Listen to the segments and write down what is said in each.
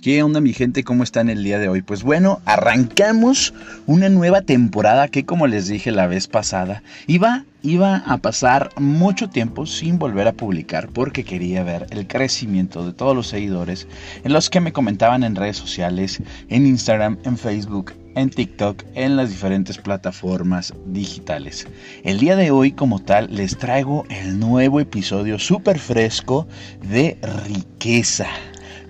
¿Qué onda mi gente? ¿Cómo están el día de hoy? Pues bueno, arrancamos una nueva temporada que como les dije la vez pasada, iba, iba a pasar mucho tiempo sin volver a publicar porque quería ver el crecimiento de todos los seguidores en los que me comentaban en redes sociales, en Instagram, en Facebook, en TikTok, en las diferentes plataformas digitales. El día de hoy como tal les traigo el nuevo episodio súper fresco de riqueza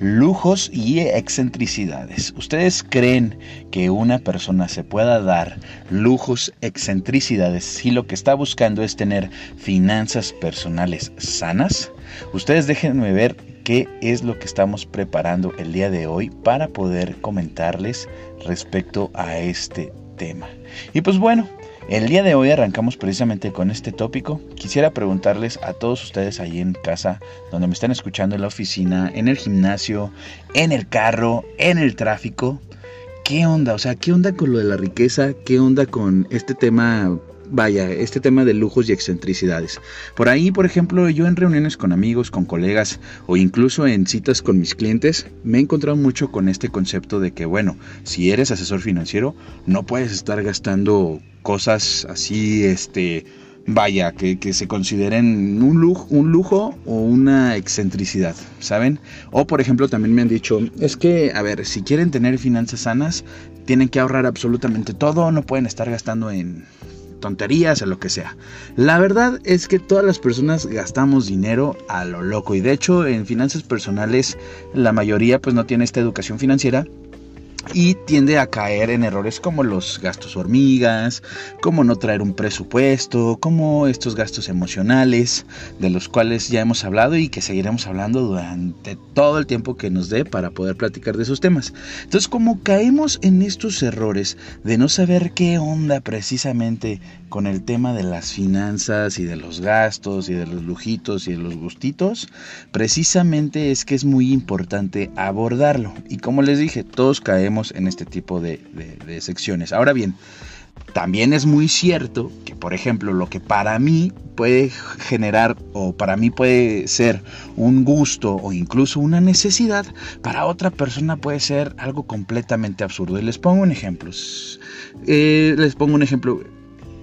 lujos y excentricidades. ¿Ustedes creen que una persona se pueda dar lujos, excentricidades si lo que está buscando es tener finanzas personales sanas? Ustedes déjenme ver qué es lo que estamos preparando el día de hoy para poder comentarles respecto a este tema. Y pues bueno, el día de hoy arrancamos precisamente con este tópico. Quisiera preguntarles a todos ustedes ahí en casa, donde me están escuchando en la oficina, en el gimnasio, en el carro, en el tráfico, ¿qué onda? O sea, ¿qué onda con lo de la riqueza? ¿Qué onda con este tema vaya, este tema de lujos y excentricidades. Por ahí, por ejemplo, yo en reuniones con amigos, con colegas o incluso en citas con mis clientes, me he encontrado mucho con este concepto de que, bueno, si eres asesor financiero, no puedes estar gastando cosas así, este, vaya, que, que, se consideren un lujo, un lujo o una excentricidad, ¿saben? O por ejemplo también me han dicho, es que, a ver, si quieren tener finanzas sanas, tienen que ahorrar absolutamente todo, no pueden estar gastando en tonterías o lo que sea. La verdad es que todas las personas gastamos dinero a lo loco y de hecho en finanzas personales la mayoría pues no tiene esta educación financiera y tiende a caer en errores como los gastos hormigas, como no traer un presupuesto, como estos gastos emocionales de los cuales ya hemos hablado y que seguiremos hablando durante todo el tiempo que nos dé para poder platicar de esos temas. Entonces, como caemos en estos errores de no saber qué onda precisamente con el tema de las finanzas y de los gastos y de los lujitos y de los gustitos, precisamente es que es muy importante abordarlo. Y como les dije, todos caemos en este tipo de, secciones. Ahora bien, también es muy cierto que, por ejemplo, lo que para mí puede generar o para mí puede ser un gusto o incluso una necesidad, para otra persona puede ser algo completamente absurdo. Y les pongo un ejemplo. Eh, les pongo un ejemplo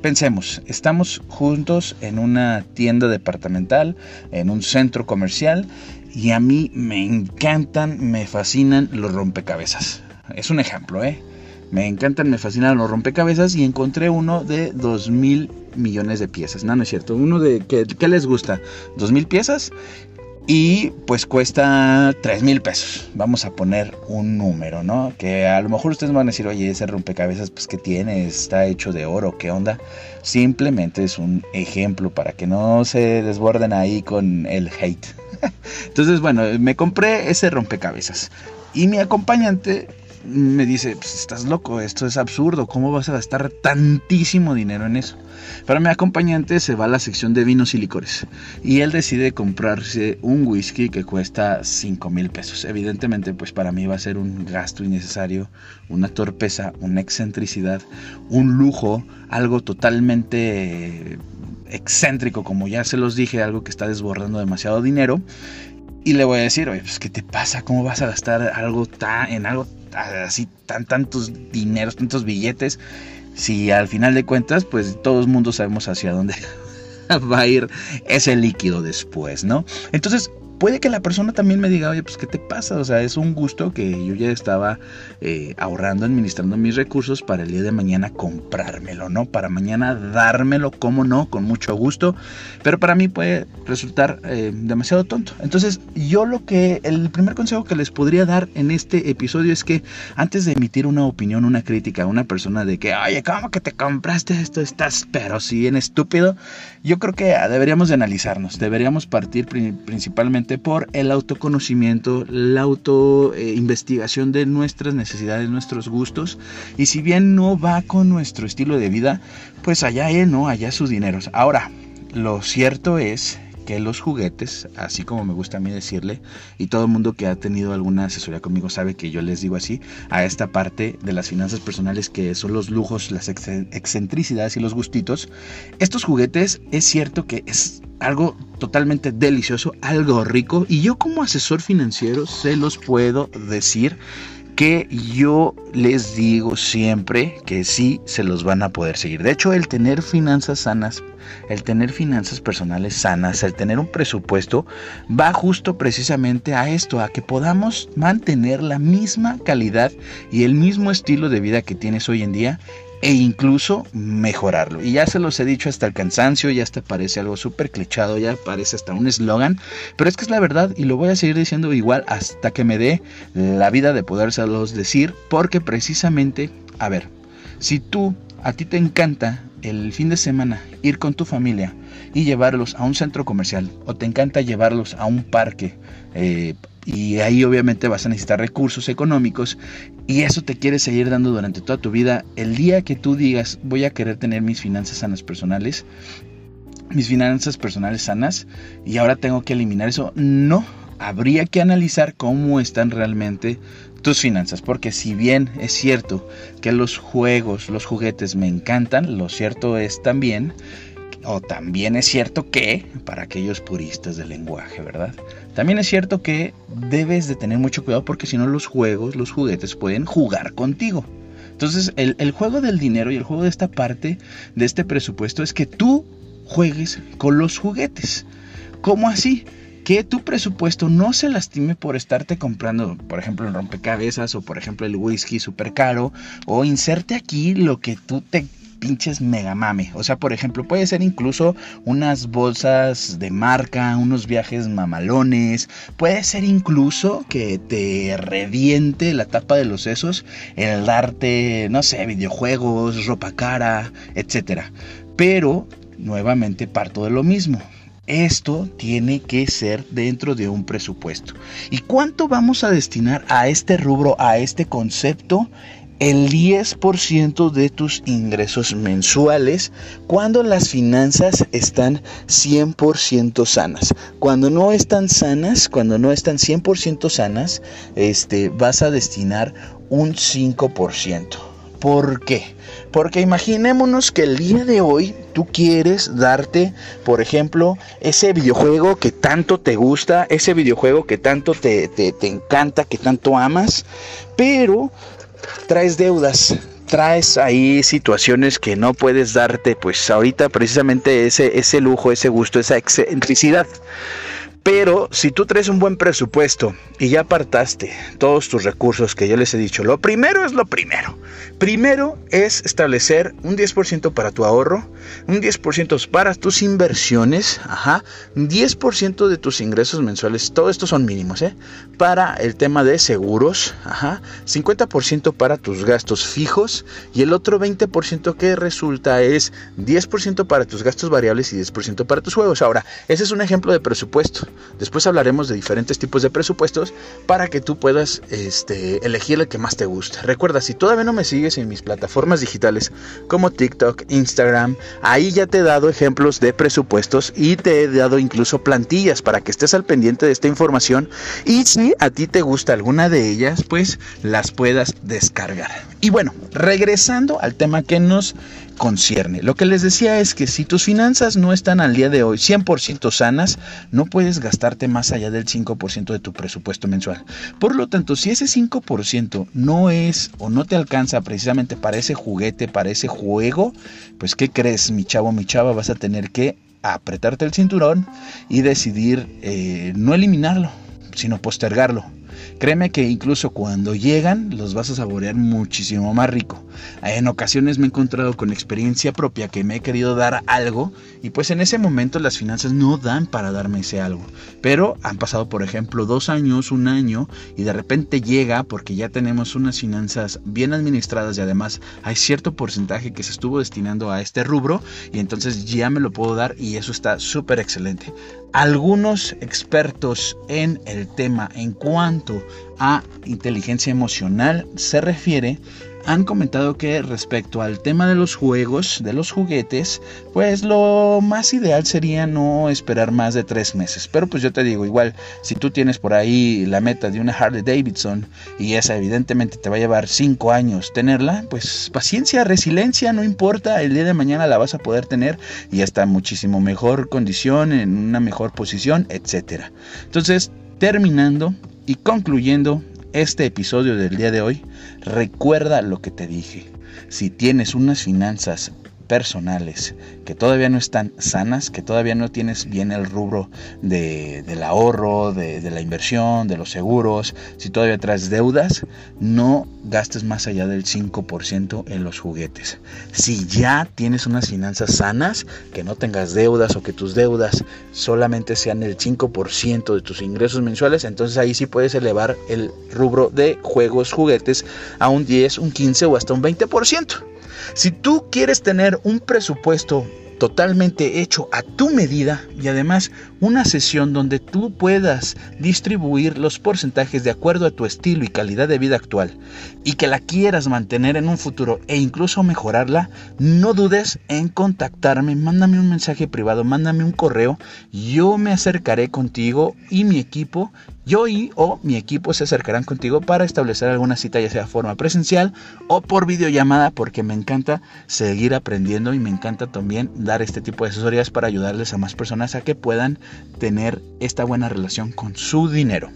Pensemos, estamos juntos en una tienda departamental, en un centro comercial, y a mí me encantan, me fascinan los rompecabezas. Es un ejemplo, ¿eh? Me encantan, me fascinan los rompecabezas y encontré uno de 2 mil millones de piezas. No, no es cierto. Uno de, ¿qué, qué les gusta? ¿2 mil piezas? y pues cuesta 3 mil pesos. Vamos a poner un número, ¿no? Que a lo mejor ustedes van a decir, oye, ese rompecabezas, pues que tiene, está hecho de oro, ¿qué onda? Simplemente es un ejemplo para que no se desborden ahí con el hate. Entonces, bueno, me compré ese rompecabezas y mi acompañante me dice, pues estás loco, esto es absurdo, ¿cómo vas a gastar tantísimo dinero en eso? Para mi acompañante se va a la sección de vinos y licores y él decide comprarse un whisky que cuesta 5 mil pesos. Evidentemente, pues para mí va a ser un gasto innecesario, una torpeza, una excentricidad, un lujo, algo totalmente excéntrico, como ya se los dije, algo que está desbordando demasiado dinero. Y le voy a decir, oye, pues, ¿qué te pasa? ¿Cómo vas a gastar algo tan, en algo así, tan, tantos dineros, tantos billetes? Si al final de cuentas, pues todo el mundo sabemos hacia dónde va a ir ese líquido después, ¿no? Entonces, puede que la persona también me diga, oye, pues ¿qué te pasa? O sea, es un gusto que yo ya estaba eh, ahorrando, administrando mis recursos para el día de mañana comprármelo, ¿no? Para mañana dármelo, como no, con mucho gusto, pero para mí puede resultar eh, demasiado tonto. Entonces, yo lo que, el primer consejo que les podría dar en este episodio es que antes de emitir una opinión, una crítica a una persona de que, oye, ¿cómo que te compraste esto? Estás, pero si bien estúpido, yo creo que deberíamos de analizarnos, deberíamos partir principalmente por el autoconocimiento, la autoinvestigación de nuestras necesidades, nuestros gustos. Y si bien no va con nuestro estilo de vida, pues allá él, ¿no? Allá sus dineros. Ahora, lo cierto es que los juguetes, así como me gusta a mí decirle, y todo el mundo que ha tenido alguna asesoría conmigo sabe que yo les digo así, a esta parte de las finanzas personales que son los lujos, las excentricidades y los gustitos, estos juguetes es cierto que es algo totalmente delicioso, algo rico, y yo como asesor financiero se los puedo decir que yo les digo siempre que sí se los van a poder seguir. De hecho, el tener finanzas sanas, el tener finanzas personales sanas, el tener un presupuesto, va justo precisamente a esto, a que podamos mantener la misma calidad y el mismo estilo de vida que tienes hoy en día e incluso mejorarlo. Y ya se los he dicho hasta el cansancio, ya hasta parece algo súper clichado, ya parece hasta un eslogan, pero es que es la verdad y lo voy a seguir diciendo igual hasta que me dé la vida de podérselos decir, porque precisamente, a ver, si tú, a ti te encanta el fin de semana ir con tu familia y llevarlos a un centro comercial o te encanta llevarlos a un parque, eh, y ahí obviamente vas a necesitar recursos económicos y eso te quieres seguir dando durante toda tu vida. El día que tú digas voy a querer tener mis finanzas sanas personales, mis finanzas personales sanas y ahora tengo que eliminar eso, no. Habría que analizar cómo están realmente tus finanzas, porque si bien es cierto que los juegos, los juguetes me encantan, lo cierto es también o también es cierto que, para aquellos puristas del lenguaje, ¿verdad? También es cierto que debes de tener mucho cuidado porque si no los juegos, los juguetes pueden jugar contigo. Entonces el, el, juego del dinero y el juego de esta parte de este presupuesto es que tú juegues con los juguetes. ¿Cómo así? Que tu presupuesto no se lastime por estarte comprando, por ejemplo, el rompecabezas o por ejemplo el whisky súper caro o inserte aquí lo que tú te pinches mega mame. O sea, por ejemplo, puede ser incluso unas bolsas de marca, unos viajes mamalones. Puede ser incluso que te reviente la tapa de los sesos el darte, no sé, videojuegos, ropa cara, etc. Pero, nuevamente, parto de lo mismo. Esto tiene que ser dentro de un presupuesto. ¿Y cuánto vamos a destinar a este rubro, a este concepto? El 10% de tus ingresos mensuales cuando las finanzas están 100% sanas. Cuando no están sanas, cuando no están 100% sanas, este, vas a destinar un 5%. ¿Por qué? Porque imaginémonos que el día de hoy tú quieres darte, por ejemplo, ese videojuego que tanto te gusta, ese videojuego que tanto te, te, te encanta, que tanto amas, pero traes deudas, traes ahí situaciones que no puedes darte, pues ahorita precisamente ese, ese lujo, ese gusto, esa excentricidad. Pero si tú traes un buen presupuesto y ya apartaste todos tus recursos que yo les he dicho, lo primero es lo primero. Primero es establecer un 10% para tu ahorro, un 10% para tus inversiones, ajá, 10% de tus ingresos mensuales, todo esto son mínimos, ¿eh? Para el tema de seguros, ajá, 50% para tus gastos fijos y el otro 20% que resulta es 10% para tus gastos variables y 10% para tus juegos. Ahora, ese es un ejemplo de presupuesto. Después hablaremos de diferentes tipos de presupuestos para que tú puedas este, elegir el que más te guste. Recuerda, si todavía no me sigues en mis plataformas digitales como TikTok, Instagram, ahí ya te he dado ejemplos de presupuestos y te he dado incluso plantillas para que estés al pendiente de esta información y si a ti te gusta alguna de ellas, pues las puedas descargar. Y bueno, regresando al tema que nos concierne. Lo que les decía es que si tus finanzas no están al día de hoy 100% sanas, no puedes gastarte más allá del 5% de tu presupuesto mensual. Por lo tanto, si ese 5% no es o no te alcanza precisamente para ese juguete, para ese juego, pues ¿qué crees, mi chavo, mi chava? Vas a tener que apretarte el cinturón y decidir eh, no eliminarlo, sino postergarlo. Créeme que incluso cuando llegan los vas a saborear muchísimo más rico. En ocasiones me he encontrado con experiencia propia que me he querido dar algo y pues en ese momento las finanzas no dan para darme ese algo. Pero han pasado por ejemplo dos años, un año y de repente llega porque ya tenemos unas finanzas bien administradas y además hay cierto porcentaje que se estuvo destinando a este rubro y entonces ya me lo puedo dar y eso está súper excelente. Algunos expertos en el tema en cuanto a inteligencia emocional se refiere han comentado que respecto al tema de los juegos, de los juguetes, pues lo más ideal sería no esperar más de tres meses. Pero pues yo te digo, igual, si tú tienes por ahí la meta de una Harley Davidson y esa evidentemente te va a llevar cinco años tenerla, pues paciencia, resiliencia, no importa, el día de mañana la vas a poder tener y está en muchísimo mejor condición, en una mejor posición, etcétera. Entonces, terminando y concluyendo este episodio del día de hoy, recuerda lo que te dije. Si tienes unas finanzas personales que todavía no están sanas, que todavía no tienes bien el rubro de, del ahorro, de, de, la inversión, de los seguros, si todavía traes deudas, no gastes más allá del 5% en los juguetes. Si ya tienes unas finanzas sanas, que no tengas deudas o que tus deudas solamente sean el 5% de tus ingresos mensuales, entonces ahí sí puedes elevar el rubro de juegos, juguetes a un 10, un 15 o hasta un 20%. Si tú quieres tener un presupuesto totalmente hecho a tu medida y además una sesión donde tú puedas distribuir los porcentajes de acuerdo a tu estilo y calidad de vida actual y que la quieras mantener en un futuro e incluso mejorarla, no dudes en contactarme, mándame un mensaje privado, mándame un correo, yo me acercaré contigo y mi equipo yo y o mi equipo se acercarán contigo para establecer alguna cita, ya sea de forma presencial o por videollamada, porque me encanta seguir aprendiendo y me encanta también dar este tipo de asesorías para ayudarles a más personas a que puedan tener esta buena relación con su dinero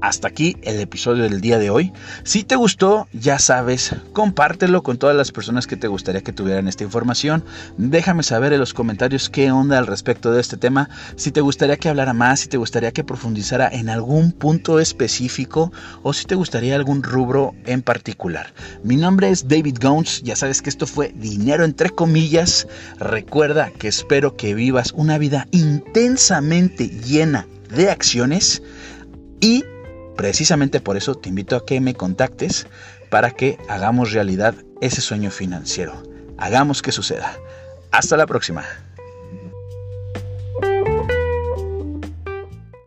hasta aquí el episodio del día de hoy. Si te gustó, ya sabes, compártelo con todas las personas que te gustaría que tuvieran esta información. Déjame saber en los comentarios qué onda al respecto de este tema. Si te gustaría que hablara más, si te gustaría que profundizara en algún punto específico o si te gustaría algún rubro en particular. Mi nombre es David Gones. Ya sabes que esto fue dinero entre comillas. Recuerda que espero que vivas una vida intensamente llena de acciones y Precisamente por eso te invito a que me contactes para que hagamos realidad ese sueño financiero. Hagamos que suceda. Hasta la próxima.